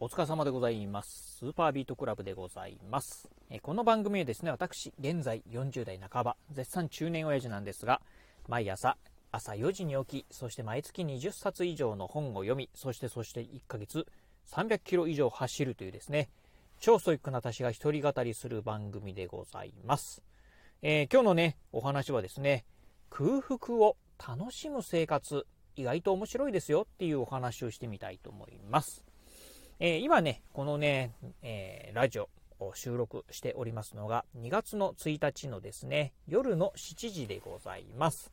お疲れ様でございます。スーパービートクラブでございます。えこの番組はですね、私、現在40代半ば、絶賛中年親父なんですが、毎朝、朝4時に起き、そして毎月20冊以上の本を読み、そしてそして1ヶ月300キロ以上走るというですね、超ストイックな私が一人語りする番組でございます。えー、今日のね、お話はですね、空腹を楽しむ生活、意外と面白いですよっていうお話をしてみたいと思います。えー、今ね、このね、えー、ラジオを収録しておりますのが、2月の1日のですね、夜の7時でございます。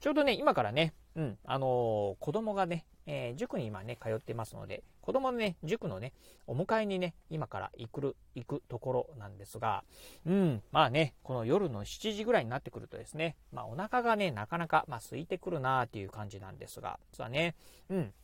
ちょうどね、今からね、うん、あのー、子供がね、えー、塾に今ね、通ってますので、子供のね、塾のね、お迎えにね、今から行く、行くところなんですが、うん、まあね、この夜の7時ぐらいになってくるとですね、まあお腹がね、なかなか、まあ空いてくるなーっていう感じなんですが、実はね、うん、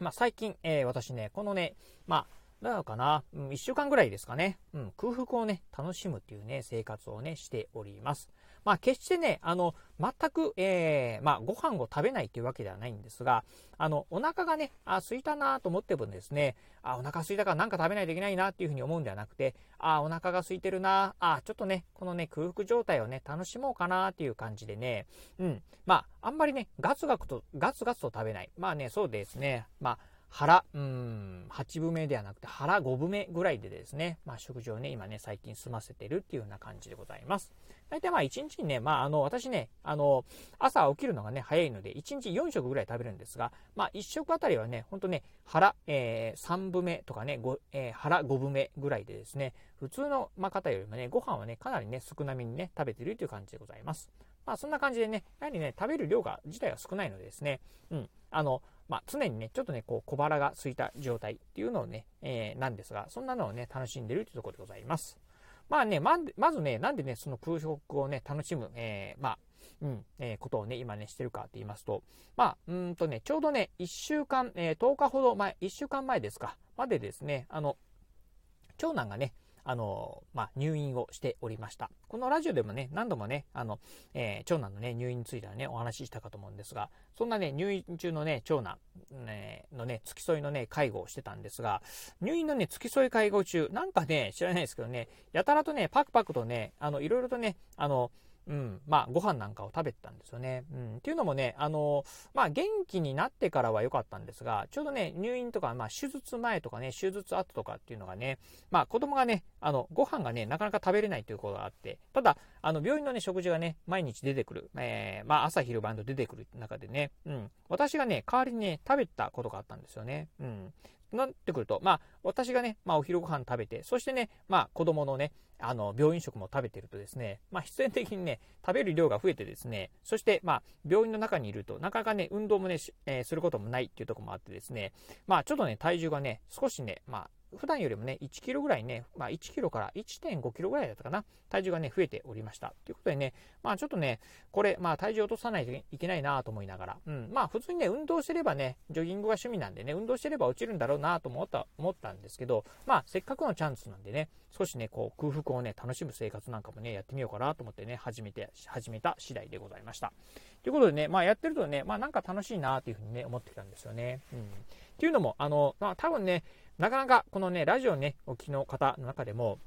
まあ、最近、えー、私ね、このね、まあ、だかな、うん、1週間ぐらいですかね、うん、空腹をね、楽しむっていうね、生活をね、しております。まあ、決してね、あの、全く、えー、まあ、ご飯を食べないっていうわけではないんですが、あの、お腹がね、あ、空いたなと思ってもですね、あ、お腹空いたからなんか食べないといけないなっていうふうに思うんではなくて、あ、お腹が空いてるなあ、ちょっとね、このね、空腹状態をね、楽しもうかなっていう感じでね、うん、まあ、あんまりね、ガツガツと、ガツガツと食べない。まあね、そうですね、まあ、腹、うん、8分目ではなくて腹5分目ぐらいでですね、まあ、食事をね、今ね、最近済ませてるっていうような感じでございます。大体まあ1日にね、まああの、私ね、あの、朝起きるのがね、早いので、1日4食ぐらい食べるんですが、まあ1食あたりはね、ほんとね、腹、えー、3分目とかね、えー、腹5分目ぐらいでですね、普通の、まあ、方よりもね、ご飯はね、かなりね、少なめにね、食べてるという感じでございます。まあそんな感じでね、やはりね、食べる量が、自体は少ないのでですね、うん、あの、まあ、常にね、ちょっとね、こう、小腹が空いた状態っていうのをね、えー、なんですが、そんなのをね、楽しんでるというところでございます。まあね、ままずね、なんでね、その空腹をね、楽しむ、えー、まあ、うん、えー、ことをね、今ね、してるかって言いますと、まあ、うんとね、ちょうどね、1週間、えー、10日ほど前、1週間前ですか、までですね、あの、長男がね、あの、まあ、入院をしておりました。このラジオでもね、何度もね、あの、えー、長男のね、入院についてはね、お話ししたかと思うんですが、そんなね、入院中のね、長男、ね、のね、付き添いのね、介護をしてたんですが、入院のね、付き添い介護中、なんかね、知らないですけどね、やたらとね、パクパクとね、あの、いろいろとね、あの、うん、まあ、ご飯なんかを食べてたんですよね。うん、っていうのもね、あの、まあ、元気になってからは良かったんですが、ちょうどね、入院とか、まあ、手術前とかね、手術後とかっていうのがね、まあ、子供がね、あの、ご飯がね、なかなか食べれないということがあって、ただ、あの、病院のね、食事がね、毎日出てくる、えー、まあ、朝昼晩と出てくる中でね、うん、私がね、代わりにね、食べたことがあったんですよね。うん。なってくると、まあ、私がね、まあ、お昼ご飯食べて、そしてね、まあ、子供のね、あの、病院食も食べてるとですね、まあ、必然的にね、食べる量が増えてですね、そして、まあ、病院の中にいると、なかなかね、運動もね、えー、することもないっていうところもあってですね、まあ、ちょっとね、体重がね、少しね、まあ、普段よりもね、1キロぐらいね、まあ1キロから1.5キロぐらいだったかな、体重がね、増えておりました。ということでね、まあちょっとね、これ、まあ体重落とさないといけないなと思いながら、うん、まあ普通にね、運動してればね、ジョギングが趣味なんでね、運動してれば落ちるんだろうなと思った、思ったんですけど、まあせっかくのチャンスなんでね、少しね、こう空腹をね、楽しむ生活なんかもね、やってみようかなと思ってね、始めて、始めた次第でございました。ということでね、まあやってるとね、まあなんか楽しいなというふうにね、思ってきたんですよね。うん。っていうのも、あの、まあ多分ね、なかなかこのね、ラジオね、お聞きの方の中でも、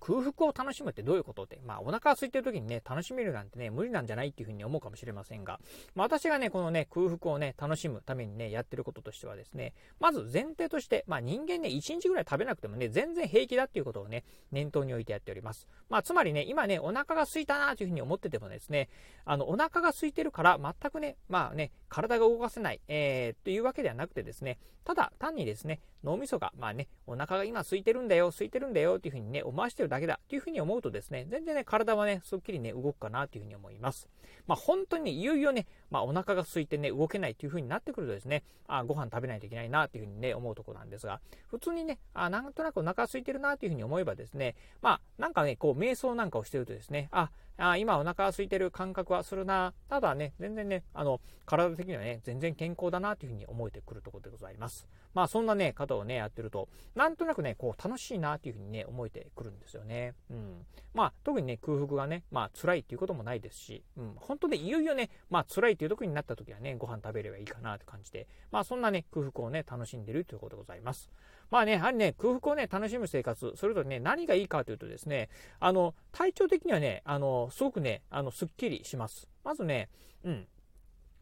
空腹を楽しむってどういうことって、まあお腹が空いてる時にね、楽しめるなんてね、無理なんじゃないっていうふうに思うかもしれませんが、まあ私がね、このね、空腹をね、楽しむためにね、やってることとしてはですね、まず前提として、まあ人間ね、1日ぐらい食べなくてもね、全然平気だっていうことをね、念頭に置いてやっております。まあつまりね、今ね、お腹が空いたなというふうに思っててもですね、あの、お腹が空いてるから全くね、まあね、体が動かせない、えー、というわけではなくてですね、ただ単にですね、脳みそが、まあね、お腹が今空いてるんだよ、空いてるんだよっていうふうにね、思わしてるだけだっていうふうに思うとですね、全然ね、体はね、すっきりね、動くかなというふうに思います。まあ本当にね、いよいよね、まあお腹が空いてね、動けないというふうになってくるとですね、あご飯食べないといけないなっていうふうにね、思うところなんですが、普通にね、あなんとなくお腹空いてるなというふうに思えばですね、まあなんかね、こう瞑想なんかをしてるとですね、あ、あ今お腹空いてる感覚はするな。ただね、全然ね、あの、体的にはね、全然健康だなというふうに思えてくるところでございます。まあそんなね、方をね、やってると、なんとなくね、こう楽しいなというふうにね、思えてくるんですよね。うん。まあ特にね、空腹がね、まあ辛いっていうこともないですし、うん。本当でいよいよね、まあ辛いっていう時になった時はね、ご飯食べればいいかなって感じで、まあそんなね、空腹をね、楽しんでるということでございます。まあね、やはりね、空腹をね、楽しむ生活、それとね、何がいいかというとですね、あの、体調的にはね、あの、すごくね、あの、すっきりします。まずね、うん。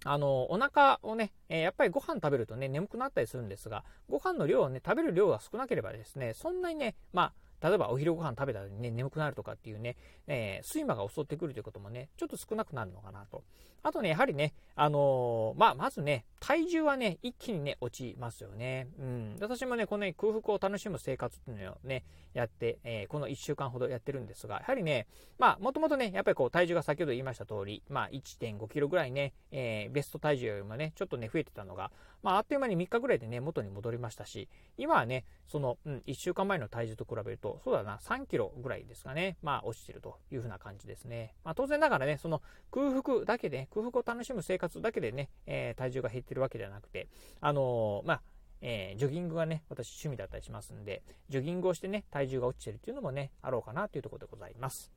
あの、お腹をね、えー、やっぱりご飯食べるとね、眠くなったりするんですが、ご飯の量をね、食べる量が少なければですね、そんなにね、まあ、例えばお昼ご飯食べたらね、眠くなるとかっていうね、えー、睡魔が襲ってくるということもね、ちょっと少なくなるのかなと。あとね、やはりね、あのー、まあ、まずね、体重はね、一気にね、落ちますよね。うん。私もね、この、ね、空腹を楽しむ生活っていうのをね、やって、えー、この1週間ほどやってるんですが、やはりね、まあ、もともとね、やっぱりこう、体重が先ほど言いました通り、まあ、1.5キロぐらいね、えー、ベスト体重よりもね、ちょっとね、増えてたのが、まあ、あっという間に3日ぐらいでね、元に戻りましたし、今はね、その、うん、1週間前の体重と比べると、そうだな、3キロぐらいですかね、まあ、落ちてるというふうな感じですね。まあ、当然ながらね、その空腹だけで、空腹を楽しむ生活だけでね、えー、体重が減ってるわけではなくて、あのー、まあ、えー、ジョギングがね、私趣味だったりしますんで、ジョギングをしてね、体重が落ちてるっていうのもね、あろうかなというところでございます。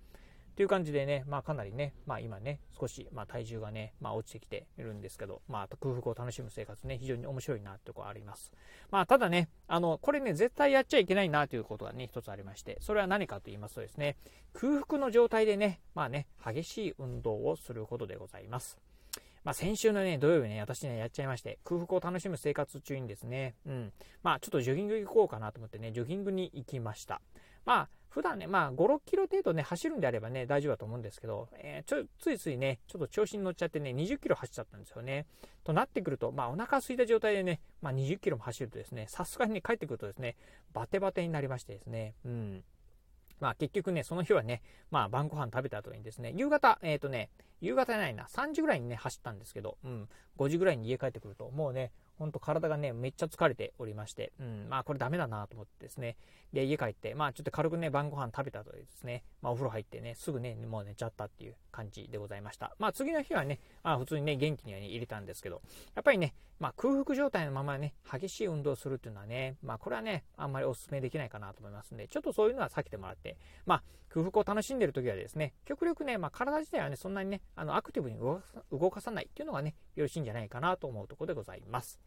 という感じでね、まあかなりね、まあ今ね、少し、まあ体重がね、まあ落ちてきているんですけど、まあ空腹を楽しむ生活ね、非常に面白いなってところあります。まあただね、あの、これね、絶対やっちゃいけないなということがね、一つありまして、それは何かと言いますとですね、空腹の状態でね、まあね、激しい運動をすることでございます。まあ、先週のね、土曜日ね、私ね、やっちゃいまして、空腹を楽しむ生活中にですね、うん。まあ、ちょっとジョギング行こうかなと思ってね、ジョギングに行きました。まあ、普段ね、まあ、5、6キロ程度ね、走るんであればね、大丈夫だと思うんですけど、えー、ちょ、ついついね、ちょっと調子に乗っちゃってね、20キロ走っちゃったんですよね。となってくると、まあ、お腹空いた状態でね、まあ、20キロも走るとですね、さすがに、ね、帰ってくるとですね、バテバテになりましてですね、うん。まあ結局ね、その日はね、まあ晩ご飯食べた後にですね、夕方、えっ、ー、とね、夕方じゃないな、3時ぐらいにね、走ったんですけど、うん、5時ぐらいに家帰ってくると、もうね、ほんと体がね、めっちゃ疲れておりまして、うん、まあこれダメだなと思ってですね、で、家帰って、まあちょっと軽くね、晩ご飯食べた後でですね、まあお風呂入ってね、すぐね、もう寝ちゃったっていう感じでございました。まあ次の日はね、まあ普通にね、元気にはね、入れたんですけど、やっぱりね、まあ空腹状態のままね、激しい運動をするっていうのはね、まあこれはね、あんまりお勧めできないかなと思いますんで、ちょっとそういうのは避けてもらって、まあ空腹を楽しんでる時はですね、極力ね、まあ体自体はね、そんなにね、あのアクティブに動かさないっていうのがね、よろしいんじゃないかなと思うところでございます。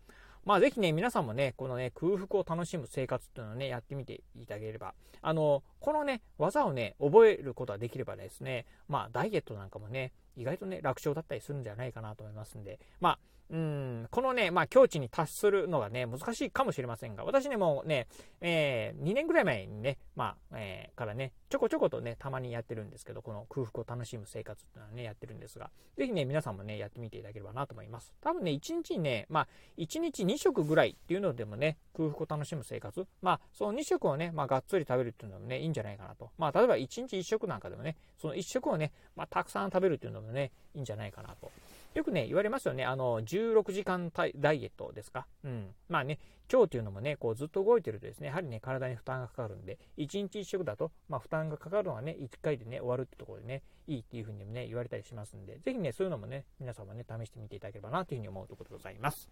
まあぜひね、皆さんもね、このね、空腹を楽しむ生活っていうのをね、やってみていただければ、あの、このね、技をね、覚えることができればですね、まあダイエットなんかもね、意外とね、楽勝だったりするんじゃないかなと思いますんで、まあ、うん、このね、まあ、境地に達するのがね、難しいかもしれませんが、私ね、もうね、えー、2年ぐらい前にね、まあ、えー、からね、ちょこちょことね、たまにやってるんですけど、この空腹を楽しむ生活っていうのはね、やってるんですが、ぜひね、皆さんもね、やってみていただければなと思います。多分ね、1日にね、まあ、1日2食ぐらいっていうのでもね、空腹を楽しむ生活、まあ、その2食をね、まあ、がっつり食べるっていうのもね、いいんじゃないかなと。まあ、例えば1日1食なんかでもね、その1食をね、まあ、たくさん食べるっていうのもね、いいんじゃないかなと。よくね、言われますよね。あの、16時間ダイエットですか？うん。まあね、腸っていうのもね、こうずっと動いてるとですね、やはりね、体に負担がかかるんで、1日1食だと、まあ負担がかかるのはね、1回でね、終わるってところでね、いいっていうふうにもね、言われたりしますんで、ぜひね、そういうのもね、皆様ね、試してみていただければなというふうに思うところでございます。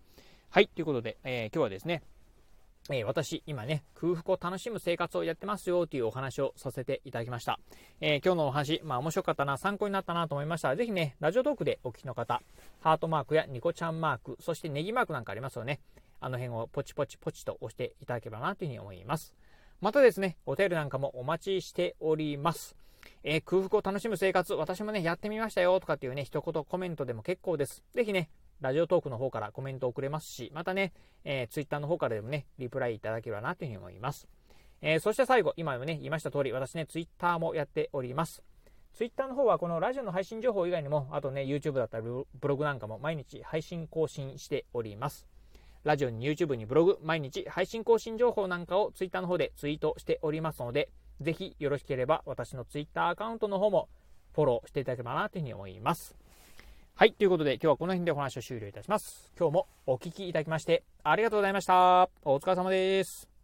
はい、ということで、えー、今日はですね、えー、私、今ね、空腹を楽しむ生活をやってますよというお話をさせていただきました。えー、今日のお話、まあ面白かったな、参考になったなと思いましたら、ぜひね、ラジオトークでお聞きの方、ハートマークやニコちゃんマーク、そしてネギマークなんかありますよね。あの辺をポチポチポチと押していただければなというふうに思います。またですね、お便りなんかもお待ちしております。えー、空腹を楽しむ生活、私もね、やってみましたよとかっていうね、一言コメントでも結構です。ぜひね、ラジオトークの方からコメントをくれますし、またね、えー、ツイッターの方からでもね、リプライいただければなというふうに思います。えー、そして最後、今もね、言いました通り、私ね、ツイッターもやっております。ツイッターの方はこのラジオの配信情報以外にも、あとね、YouTube だったりブログなんかも毎日配信更新しております。ラジオに YouTube にブログ、毎日配信更新情報なんかをツイッターの方でツイートしておりますので、ぜひよろしければ私のツイッターアカウントの方もフォローしていただければなというふうに思います。はい。ということで、今日はこの辺でお話を終了いたします。今日もお聴きいただきまして、ありがとうございました。お疲れ様です。